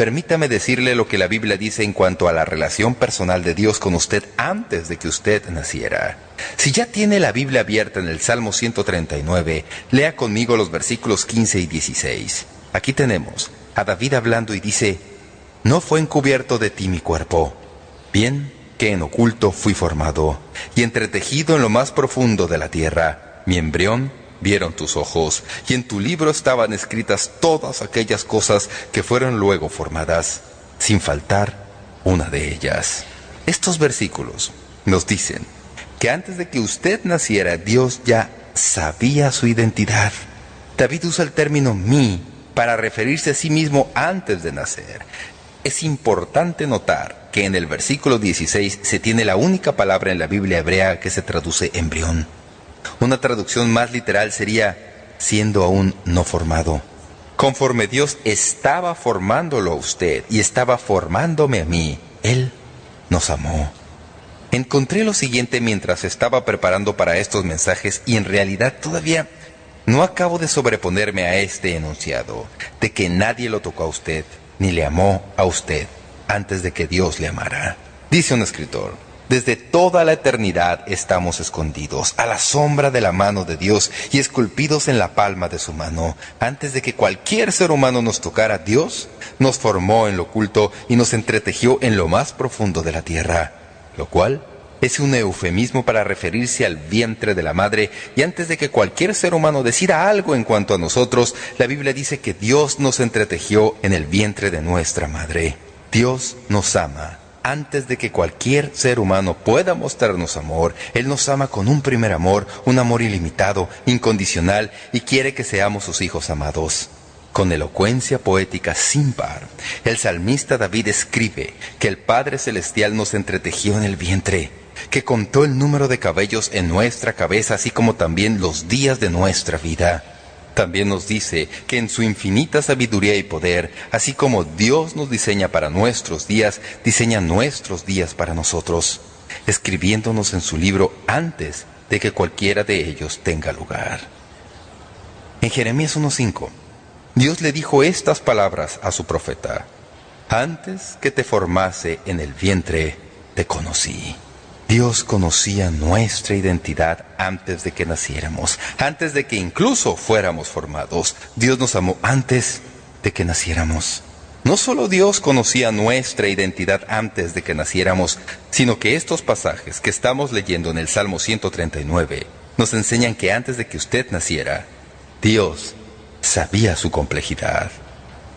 Permítame decirle lo que la Biblia dice en cuanto a la relación personal de Dios con usted antes de que usted naciera. Si ya tiene la Biblia abierta en el Salmo 139, lea conmigo los versículos 15 y 16. Aquí tenemos a David hablando y dice, no fue encubierto de ti mi cuerpo, bien que en oculto fui formado, y entretejido en lo más profundo de la tierra. Mi embrión vieron tus ojos, y en tu libro estaban escritas todas aquellas cosas que fueron luego formadas, sin faltar una de ellas. Estos versículos nos dicen que antes de que usted naciera, Dios ya sabía su identidad. David usa el término mí para referirse a sí mismo antes de nacer. Es importante notar que en el versículo 16 se tiene la única palabra en la Biblia hebrea que se traduce embrión. Una traducción más literal sería siendo aún no formado. Conforme Dios estaba formándolo a usted y estaba formándome a mí, Él nos amó. Encontré lo siguiente mientras estaba preparando para estos mensajes y en realidad todavía no acabo de sobreponerme a este enunciado, de que nadie lo tocó a usted, ni le amó a usted antes de que Dios le amara. Dice un escritor, desde toda la eternidad estamos escondidos a la sombra de la mano de Dios y esculpidos en la palma de su mano. Antes de que cualquier ser humano nos tocara, Dios nos formó en lo oculto y nos entretejió en lo más profundo de la tierra, lo cual es un eufemismo para referirse al vientre de la madre y antes de que cualquier ser humano decida algo en cuanto a nosotros, la Biblia dice que Dios nos entretejió en el vientre de nuestra madre. Dios nos ama. Antes de que cualquier ser humano pueda mostrarnos amor, Él nos ama con un primer amor, un amor ilimitado, incondicional y quiere que seamos sus hijos amados. Con elocuencia poética sin par, el salmista David escribe que el Padre Celestial nos entretejió en el vientre que contó el número de cabellos en nuestra cabeza, así como también los días de nuestra vida. También nos dice que en su infinita sabiduría y poder, así como Dios nos diseña para nuestros días, diseña nuestros días para nosotros, escribiéndonos en su libro antes de que cualquiera de ellos tenga lugar. En Jeremías 1.5, Dios le dijo estas palabras a su profeta, antes que te formase en el vientre, te conocí. Dios conocía nuestra identidad antes de que naciéramos, antes de que incluso fuéramos formados. Dios nos amó antes de que naciéramos. No solo Dios conocía nuestra identidad antes de que naciéramos, sino que estos pasajes que estamos leyendo en el Salmo 139 nos enseñan que antes de que usted naciera, Dios sabía su complejidad.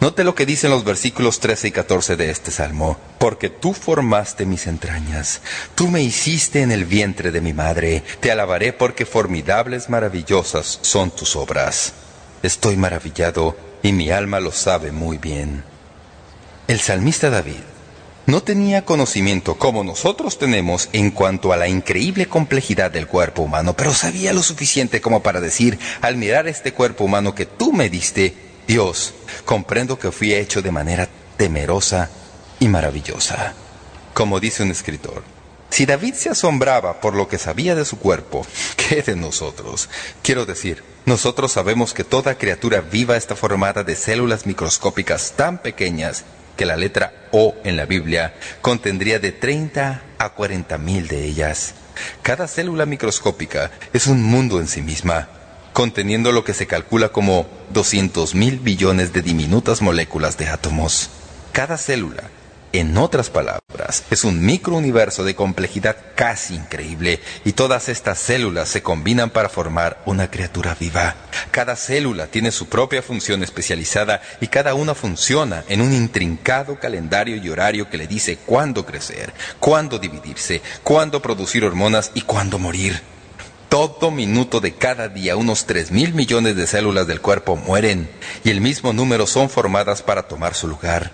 Note lo que dicen los versículos 13 y 14 de este salmo. Porque tú formaste mis entrañas, tú me hiciste en el vientre de mi madre, te alabaré porque formidables, maravillosas son tus obras. Estoy maravillado y mi alma lo sabe muy bien. El salmista David no tenía conocimiento como nosotros tenemos en cuanto a la increíble complejidad del cuerpo humano, pero sabía lo suficiente como para decir, al mirar este cuerpo humano que tú me diste, Dios, comprendo que fui hecho de manera temerosa y maravillosa. Como dice un escritor, si David se asombraba por lo que sabía de su cuerpo, ¿qué de nosotros? Quiero decir, nosotros sabemos que toda criatura viva está formada de células microscópicas tan pequeñas que la letra O en la Biblia contendría de 30 a 40 mil de ellas. Cada célula microscópica es un mundo en sí misma, conteniendo lo que se calcula como 200 mil billones de diminutas moléculas de átomos. Cada célula en otras palabras, es un microuniverso de complejidad casi increíble y todas estas células se combinan para formar una criatura viva. Cada célula tiene su propia función especializada y cada una funciona en un intrincado calendario y horario que le dice cuándo crecer, cuándo dividirse, cuándo producir hormonas y cuándo morir. Todo minuto de cada día unos 3 mil millones de células del cuerpo mueren y el mismo número son formadas para tomar su lugar.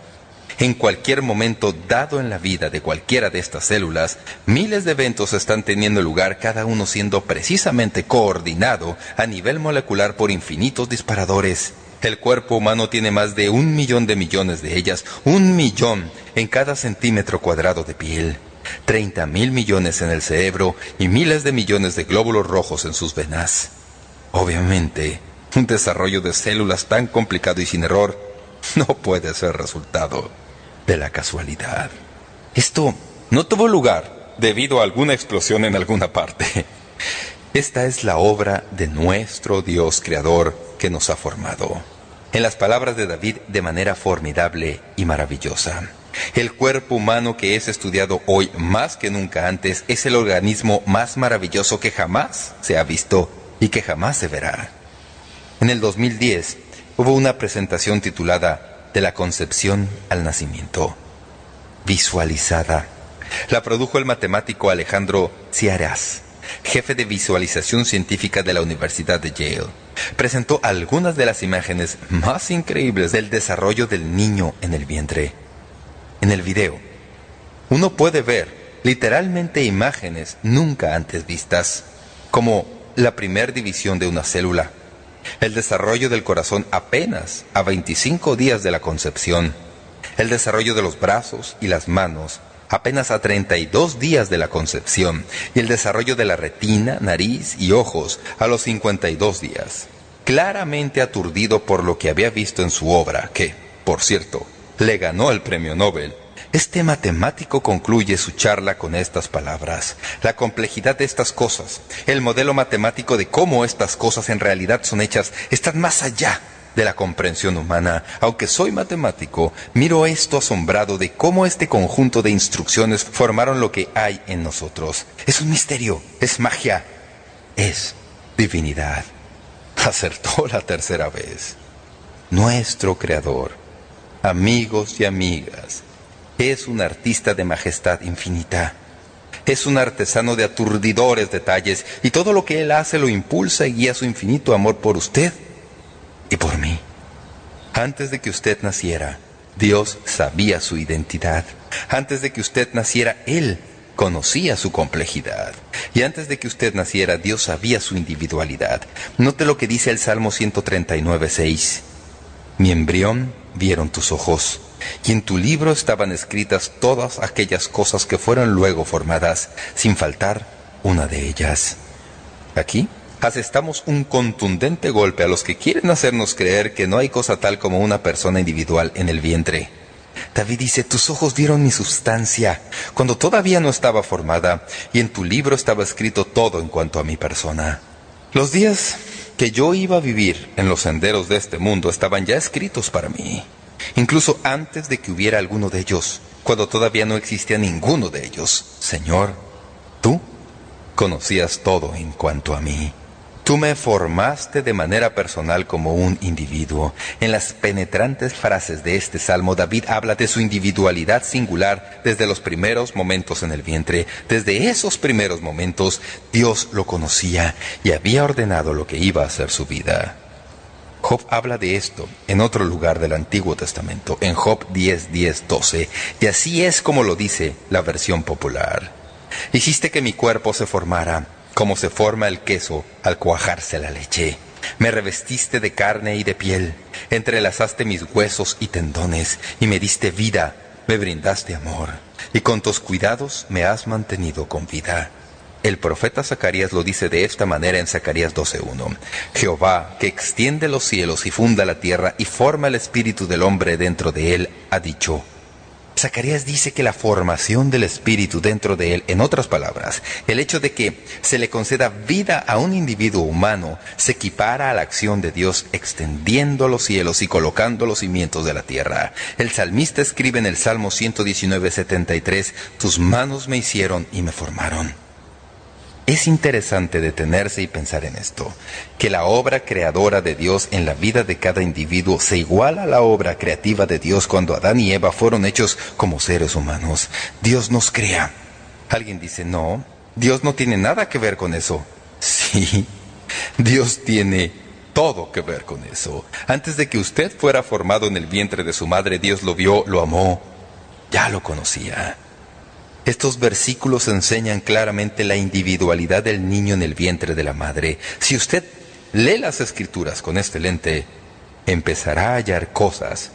En cualquier momento dado en la vida de cualquiera de estas células, miles de eventos están teniendo lugar, cada uno siendo precisamente coordinado a nivel molecular por infinitos disparadores. El cuerpo humano tiene más de un millón de millones de ellas, un millón en cada centímetro cuadrado de piel. 30 mil millones en el cerebro y miles de millones de glóbulos rojos en sus venas. Obviamente, un desarrollo de células tan complicado y sin error no puede ser resultado de la casualidad. Esto no tuvo lugar debido a alguna explosión en alguna parte. Esta es la obra de nuestro Dios Creador que nos ha formado. En las palabras de David, de manera formidable y maravillosa. El cuerpo humano que es estudiado hoy más que nunca antes es el organismo más maravilloso que jamás se ha visto y que jamás se verá. En el 2010 hubo una presentación titulada de la concepción al nacimiento, visualizada. La produjo el matemático Alejandro Ciaras, jefe de visualización científica de la Universidad de Yale. Presentó algunas de las imágenes más increíbles del desarrollo del niño en el vientre. En el video, uno puede ver literalmente imágenes nunca antes vistas, como la primera división de una célula, el desarrollo del corazón apenas a 25 días de la concepción, el desarrollo de los brazos y las manos apenas a 32 días de la concepción y el desarrollo de la retina, nariz y ojos a los 52 días. Claramente aturdido por lo que había visto en su obra, que, por cierto, le ganó el premio Nobel este matemático concluye su charla con estas palabras. La complejidad de estas cosas, el modelo matemático de cómo estas cosas en realidad son hechas, están más allá de la comprensión humana. Aunque soy matemático, miro esto asombrado de cómo este conjunto de instrucciones formaron lo que hay en nosotros. Es un misterio, es magia, es divinidad. Acertó la tercera vez. Nuestro Creador, amigos y amigas, es un artista de majestad infinita. Es un artesano de aturdidores detalles y todo lo que él hace lo impulsa y guía su infinito amor por usted y por mí. Antes de que usted naciera, Dios sabía su identidad. Antes de que usted naciera, Él conocía su complejidad. Y antes de que usted naciera, Dios sabía su individualidad. Note lo que dice el Salmo 139.6. Mi embrión vieron tus ojos y en tu libro estaban escritas todas aquellas cosas que fueron luego formadas, sin faltar una de ellas. Aquí asestamos un contundente golpe a los que quieren hacernos creer que no hay cosa tal como una persona individual en el vientre. David dice, tus ojos vieron mi sustancia, cuando todavía no estaba formada, y en tu libro estaba escrito todo en cuanto a mi persona. Los días que yo iba a vivir en los senderos de este mundo estaban ya escritos para mí. incluso antes de que hubiera alguno de ellos, cuando todavía no existía ninguno de ellos. Señor, tú conocías todo en cuanto a mí. Tú me formaste de manera personal como un individuo. En las penetrantes frases de este salmo, David habla de su individualidad singular desde los primeros momentos en el vientre. Desde esos primeros momentos, Dios lo conocía y había ordenado lo que iba a ser su vida. Job habla de esto en otro lugar del Antiguo Testamento, en Job 10, 10, 12, y así es como lo dice la versión popular. Hiciste que mi cuerpo se formara como se forma el queso al cuajarse la leche. Me revestiste de carne y de piel, entrelazaste mis huesos y tendones, y me diste vida, me brindaste amor, y con tus cuidados me has mantenido con vida. El profeta Zacarías lo dice de esta manera en Zacarías 12.1. Jehová, que extiende los cielos y funda la tierra y forma el espíritu del hombre dentro de él, ha dicho, Zacarías dice que la formación del espíritu dentro de él, en otras palabras, el hecho de que se le conceda vida a un individuo humano, se equipara a la acción de Dios extendiendo los cielos y colocando los cimientos de la tierra. El salmista escribe en el Salmo 119, 73, Tus manos me hicieron y me formaron. Es interesante detenerse y pensar en esto, que la obra creadora de Dios en la vida de cada individuo se iguala a la obra creativa de Dios cuando Adán y Eva fueron hechos como seres humanos. Dios nos crea. Alguien dice, no, Dios no tiene nada que ver con eso. Sí, Dios tiene todo que ver con eso. Antes de que usted fuera formado en el vientre de su madre, Dios lo vio, lo amó, ya lo conocía. Estos versículos enseñan claramente la individualidad del niño en el vientre de la madre. Si usted lee las escrituras con este lente, empezará a hallar cosas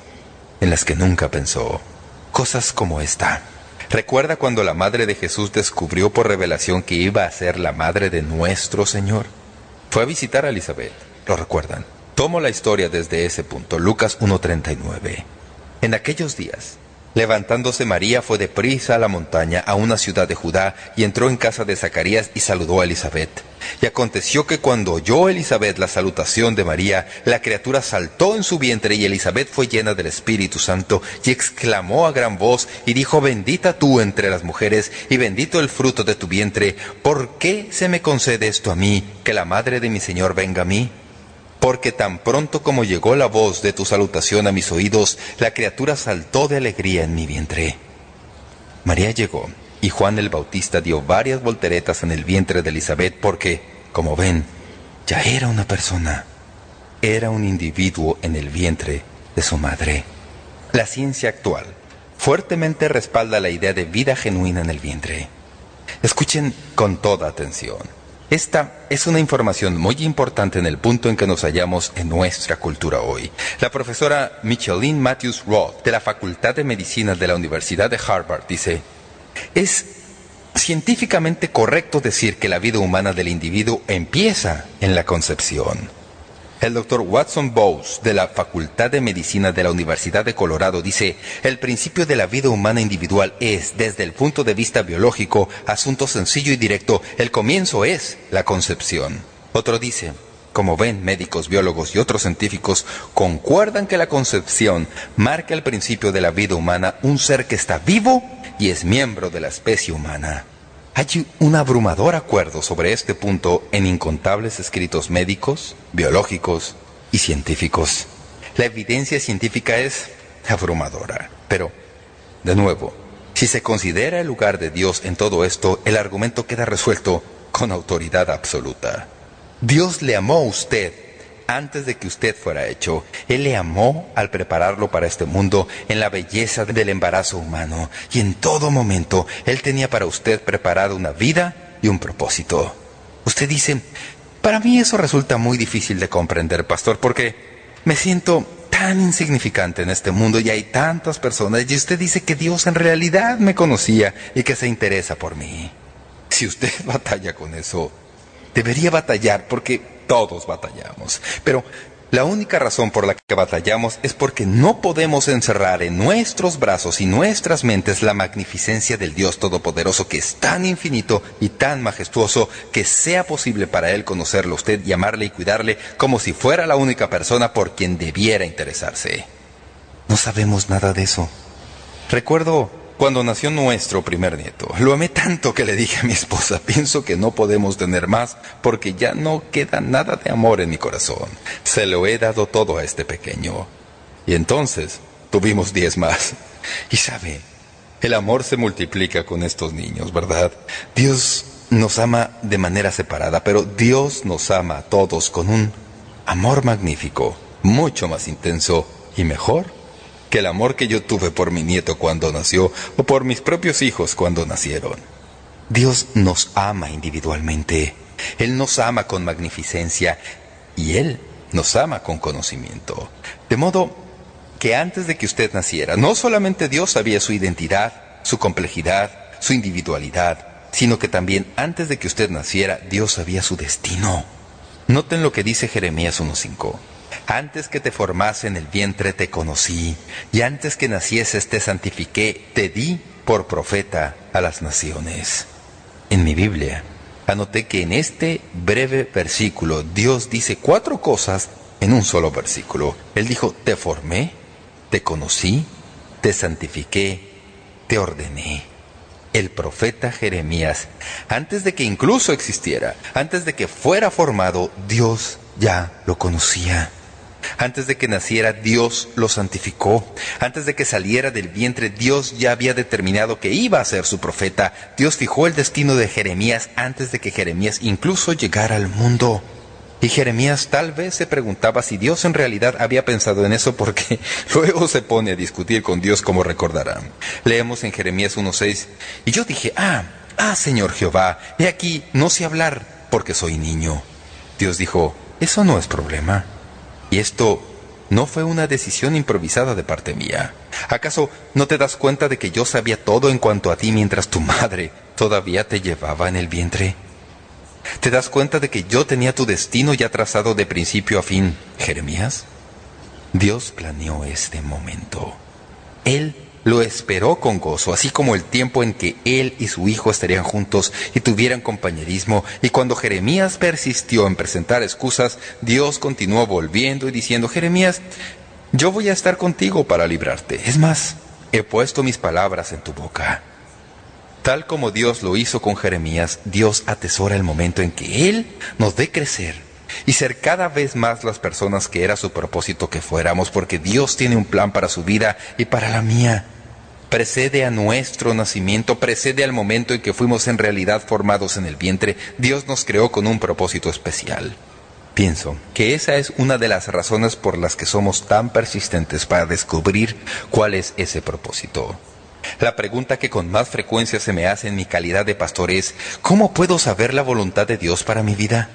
en las que nunca pensó. Cosas como esta. ¿Recuerda cuando la madre de Jesús descubrió por revelación que iba a ser la madre de nuestro Señor? Fue a visitar a Elizabeth. ¿Lo recuerdan? Tomo la historia desde ese punto, Lucas 1.39. En aquellos días, Levantándose María fue de prisa a la montaña, a una ciudad de Judá, y entró en casa de Zacarías y saludó a Elizabeth. Y aconteció que cuando oyó Elizabeth la salutación de María, la criatura saltó en su vientre y Elizabeth fue llena del Espíritu Santo y exclamó a gran voz y dijo, bendita tú entre las mujeres y bendito el fruto de tu vientre. ¿Por qué se me concede esto a mí, que la madre de mi Señor venga a mí? Porque tan pronto como llegó la voz de tu salutación a mis oídos, la criatura saltó de alegría en mi vientre. María llegó, y Juan el Bautista dio varias volteretas en el vientre de Elizabeth porque, como ven, ya era una persona, era un individuo en el vientre de su madre. La ciencia actual fuertemente respalda la idea de vida genuina en el vientre. Escuchen con toda atención. Esta es una información muy importante en el punto en que nos hallamos en nuestra cultura hoy. La profesora Micheline Matthews Roth de la Facultad de Medicina de la Universidad de Harvard dice, es científicamente correcto decir que la vida humana del individuo empieza en la concepción. El doctor Watson Bowes, de la Facultad de Medicina de la Universidad de Colorado, dice, el principio de la vida humana individual es, desde el punto de vista biológico, asunto sencillo y directo. El comienzo es la concepción. Otro dice, como ven, médicos, biólogos y otros científicos concuerdan que la concepción marca el principio de la vida humana, un ser que está vivo y es miembro de la especie humana. Hay un abrumador acuerdo sobre este punto en incontables escritos médicos, biológicos y científicos. La evidencia científica es abrumadora, pero, de nuevo, si se considera el lugar de Dios en todo esto, el argumento queda resuelto con autoridad absoluta. Dios le amó a usted antes de que usted fuera hecho. Él le amó al prepararlo para este mundo en la belleza del embarazo humano. Y en todo momento Él tenía para usted preparada una vida y un propósito. Usted dice, para mí eso resulta muy difícil de comprender, pastor, porque me siento tan insignificante en este mundo y hay tantas personas y usted dice que Dios en realidad me conocía y que se interesa por mí. Si usted batalla con eso, debería batallar porque todos batallamos. Pero la única razón por la que batallamos es porque no podemos encerrar en nuestros brazos y nuestras mentes la magnificencia del Dios Todopoderoso que es tan infinito y tan majestuoso que sea posible para Él conocerlo a usted, llamarle y cuidarle como si fuera la única persona por quien debiera interesarse. no sabemos nada de eso. Recuerdo cuando nació nuestro primer nieto. Lo amé tanto que le dije a mi esposa, pienso que no podemos tener más porque ya no queda nada de amor en mi corazón. Se lo he dado todo a este pequeño. Y entonces tuvimos diez más. Y sabe, el amor se multiplica con estos niños, ¿verdad? Dios nos ama de manera separada, pero Dios nos ama a todos con un amor magnífico, mucho más intenso y mejor que el amor que yo tuve por mi nieto cuando nació o por mis propios hijos cuando nacieron. Dios nos ama individualmente, Él nos ama con magnificencia y Él nos ama con conocimiento. De modo que antes de que usted naciera, no solamente Dios sabía su identidad, su complejidad, su individualidad, sino que también antes de que usted naciera, Dios sabía su destino. Noten lo que dice Jeremías 1.5. Antes que te formase en el vientre te conocí, y antes que nacieses te santifiqué, te di por profeta a las naciones. En mi Biblia, anoté que en este breve versículo Dios dice cuatro cosas en un solo versículo. Él dijo, te formé, te conocí, te santifiqué, te ordené. El profeta Jeremías, antes de que incluso existiera, antes de que fuera formado, Dios ya lo conocía. Antes de que naciera, Dios lo santificó. Antes de que saliera del vientre, Dios ya había determinado que iba a ser su profeta. Dios fijó el destino de Jeremías antes de que Jeremías incluso llegara al mundo. Y Jeremías tal vez se preguntaba si Dios en realidad había pensado en eso porque luego se pone a discutir con Dios como recordarán. Leemos en Jeremías 1.6, y yo dije, ah, ah, Señor Jehová, he aquí, no sé hablar porque soy niño. Dios dijo, eso no es problema. Y esto no fue una decisión improvisada de parte mía. ¿Acaso no te das cuenta de que yo sabía todo en cuanto a ti mientras tu madre todavía te llevaba en el vientre? ¿Te das cuenta de que yo tenía tu destino ya trazado de principio a fin, Jeremías? Dios planeó este momento. Él lo esperó con gozo, así como el tiempo en que él y su hijo estarían juntos y tuvieran compañerismo. Y cuando Jeremías persistió en presentar excusas, Dios continuó volviendo y diciendo, Jeremías, yo voy a estar contigo para librarte. Es más, he puesto mis palabras en tu boca. Tal como Dios lo hizo con Jeremías, Dios atesora el momento en que Él nos dé crecer y ser cada vez más las personas que era su propósito que fuéramos, porque Dios tiene un plan para su vida y para la mía precede a nuestro nacimiento, precede al momento en que fuimos en realidad formados en el vientre. Dios nos creó con un propósito especial. Pienso que esa es una de las razones por las que somos tan persistentes para descubrir cuál es ese propósito. La pregunta que con más frecuencia se me hace en mi calidad de pastor es, ¿cómo puedo saber la voluntad de Dios para mi vida?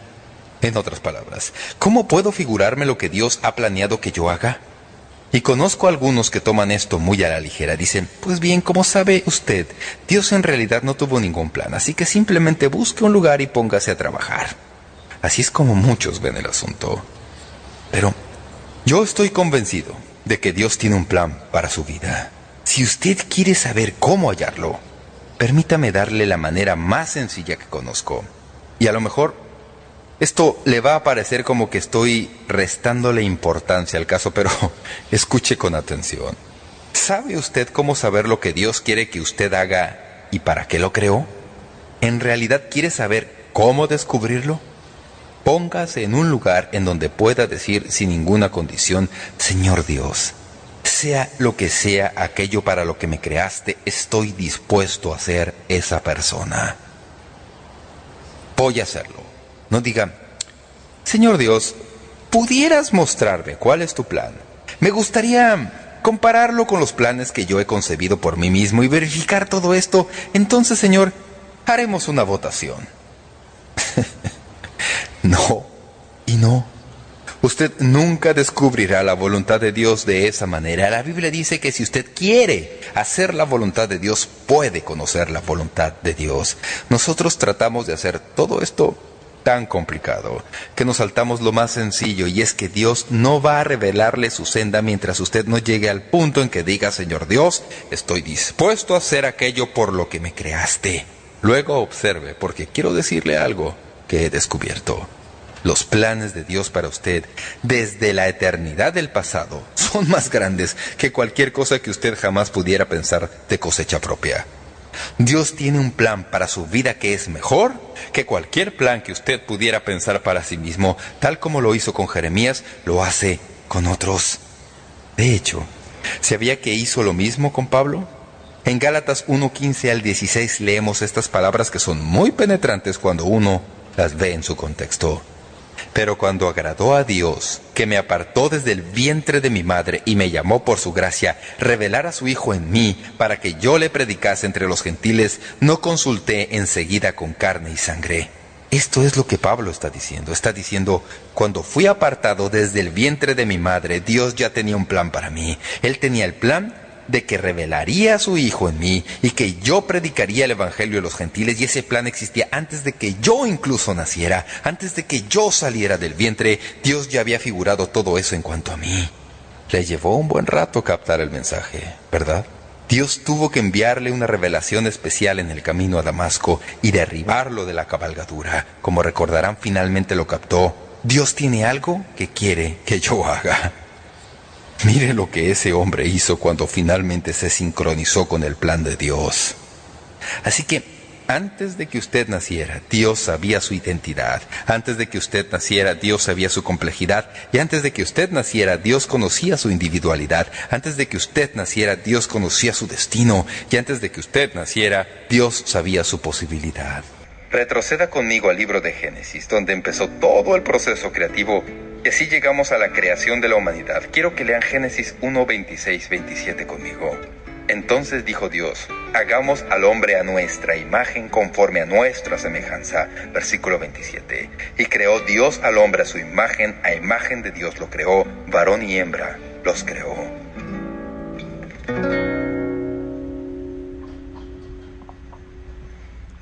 En otras palabras, ¿cómo puedo figurarme lo que Dios ha planeado que yo haga? Y conozco a algunos que toman esto muy a la ligera. Dicen, pues bien, como sabe usted, Dios en realidad no tuvo ningún plan, así que simplemente busque un lugar y póngase a trabajar. Así es como muchos ven el asunto. Pero yo estoy convencido de que Dios tiene un plan para su vida. Si usted quiere saber cómo hallarlo, permítame darle la manera más sencilla que conozco. Y a lo mejor esto le va a parecer como que estoy restándole importancia al caso, pero escuche con atención. ¿Sabe usted cómo saber lo que Dios quiere que usted haga y para qué lo creó? ¿En realidad quiere saber cómo descubrirlo? Póngase en un lugar en donde pueda decir sin ninguna condición, Señor Dios, sea lo que sea aquello para lo que me creaste, estoy dispuesto a ser esa persona. Voy a hacerlo. No diga, Señor Dios, ¿pudieras mostrarme cuál es tu plan? Me gustaría compararlo con los planes que yo he concebido por mí mismo y verificar todo esto. Entonces, Señor, haremos una votación. no, y no. Usted nunca descubrirá la voluntad de Dios de esa manera. La Biblia dice que si usted quiere hacer la voluntad de Dios, puede conocer la voluntad de Dios. Nosotros tratamos de hacer todo esto tan complicado que nos saltamos lo más sencillo y es que Dios no va a revelarle su senda mientras usted no llegue al punto en que diga, Señor Dios, estoy dispuesto a hacer aquello por lo que me creaste. Luego observe, porque quiero decirle algo que he descubierto. Los planes de Dios para usted desde la eternidad del pasado son más grandes que cualquier cosa que usted jamás pudiera pensar de cosecha propia. Dios tiene un plan para su vida que es mejor que cualquier plan que usted pudiera pensar para sí mismo, tal como lo hizo con Jeremías, lo hace con otros. De hecho, ¿sabía que hizo lo mismo con Pablo? En Gálatas 1.15 al 16 leemos estas palabras que son muy penetrantes cuando uno las ve en su contexto. Pero cuando agradó a Dios, que me apartó desde el vientre de mi madre y me llamó por su gracia, revelar a su Hijo en mí para que yo le predicase entre los gentiles, no consulté enseguida con carne y sangre. Esto es lo que Pablo está diciendo. Está diciendo, cuando fui apartado desde el vientre de mi madre, Dios ya tenía un plan para mí. Él tenía el plan de que revelaría a su Hijo en mí y que yo predicaría el Evangelio a los gentiles y ese plan existía antes de que yo incluso naciera, antes de que yo saliera del vientre, Dios ya había figurado todo eso en cuanto a mí. Le llevó un buen rato captar el mensaje, ¿verdad? Dios tuvo que enviarle una revelación especial en el camino a Damasco y derribarlo de la cabalgadura. Como recordarán, finalmente lo captó. Dios tiene algo que quiere que yo haga. Mire lo que ese hombre hizo cuando finalmente se sincronizó con el plan de Dios. Así que antes de que usted naciera, Dios sabía su identidad. Antes de que usted naciera, Dios sabía su complejidad. Y antes de que usted naciera, Dios conocía su individualidad. Antes de que usted naciera, Dios conocía su destino. Y antes de que usted naciera, Dios sabía su posibilidad. Retroceda conmigo al libro de Génesis, donde empezó todo el proceso creativo y así llegamos a la creación de la humanidad. Quiero que lean Génesis 1, 26, 27 conmigo. Entonces dijo Dios, hagamos al hombre a nuestra imagen conforme a nuestra semejanza. Versículo 27. Y creó Dios al hombre a su imagen, a imagen de Dios lo creó, varón y hembra los creó.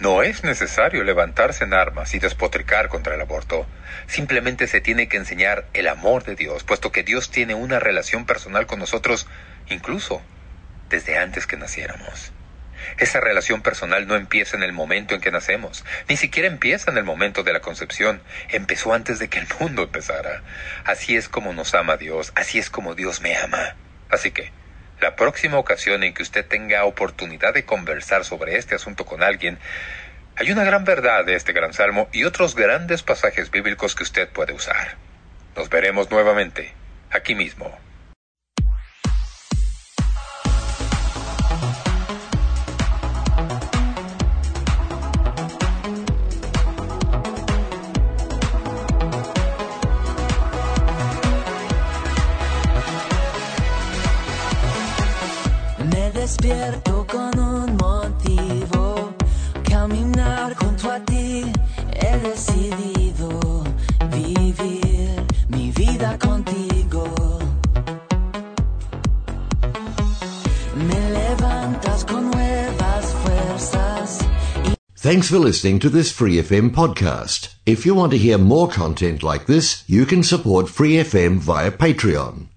No es necesario levantarse en armas y despotricar contra el aborto. Simplemente se tiene que enseñar el amor de Dios, puesto que Dios tiene una relación personal con nosotros, incluso desde antes que naciéramos. Esa relación personal no empieza en el momento en que nacemos, ni siquiera empieza en el momento de la concepción, empezó antes de que el mundo empezara. Así es como nos ama Dios, así es como Dios me ama. Así que, la próxima ocasión en que usted tenga oportunidad de conversar sobre este asunto con alguien, hay una gran verdad de este gran salmo y otros grandes pasajes bíblicos que usted puede usar. Nos veremos nuevamente, aquí mismo. Despierto con un motivo, caminar junto a ti. He decidido vivir mi vida contigo. Me levantas con nuevas fuerzas. Thanks for listening to this Free FM podcast. If you want to hear more content like this, you can support Free FM via Patreon.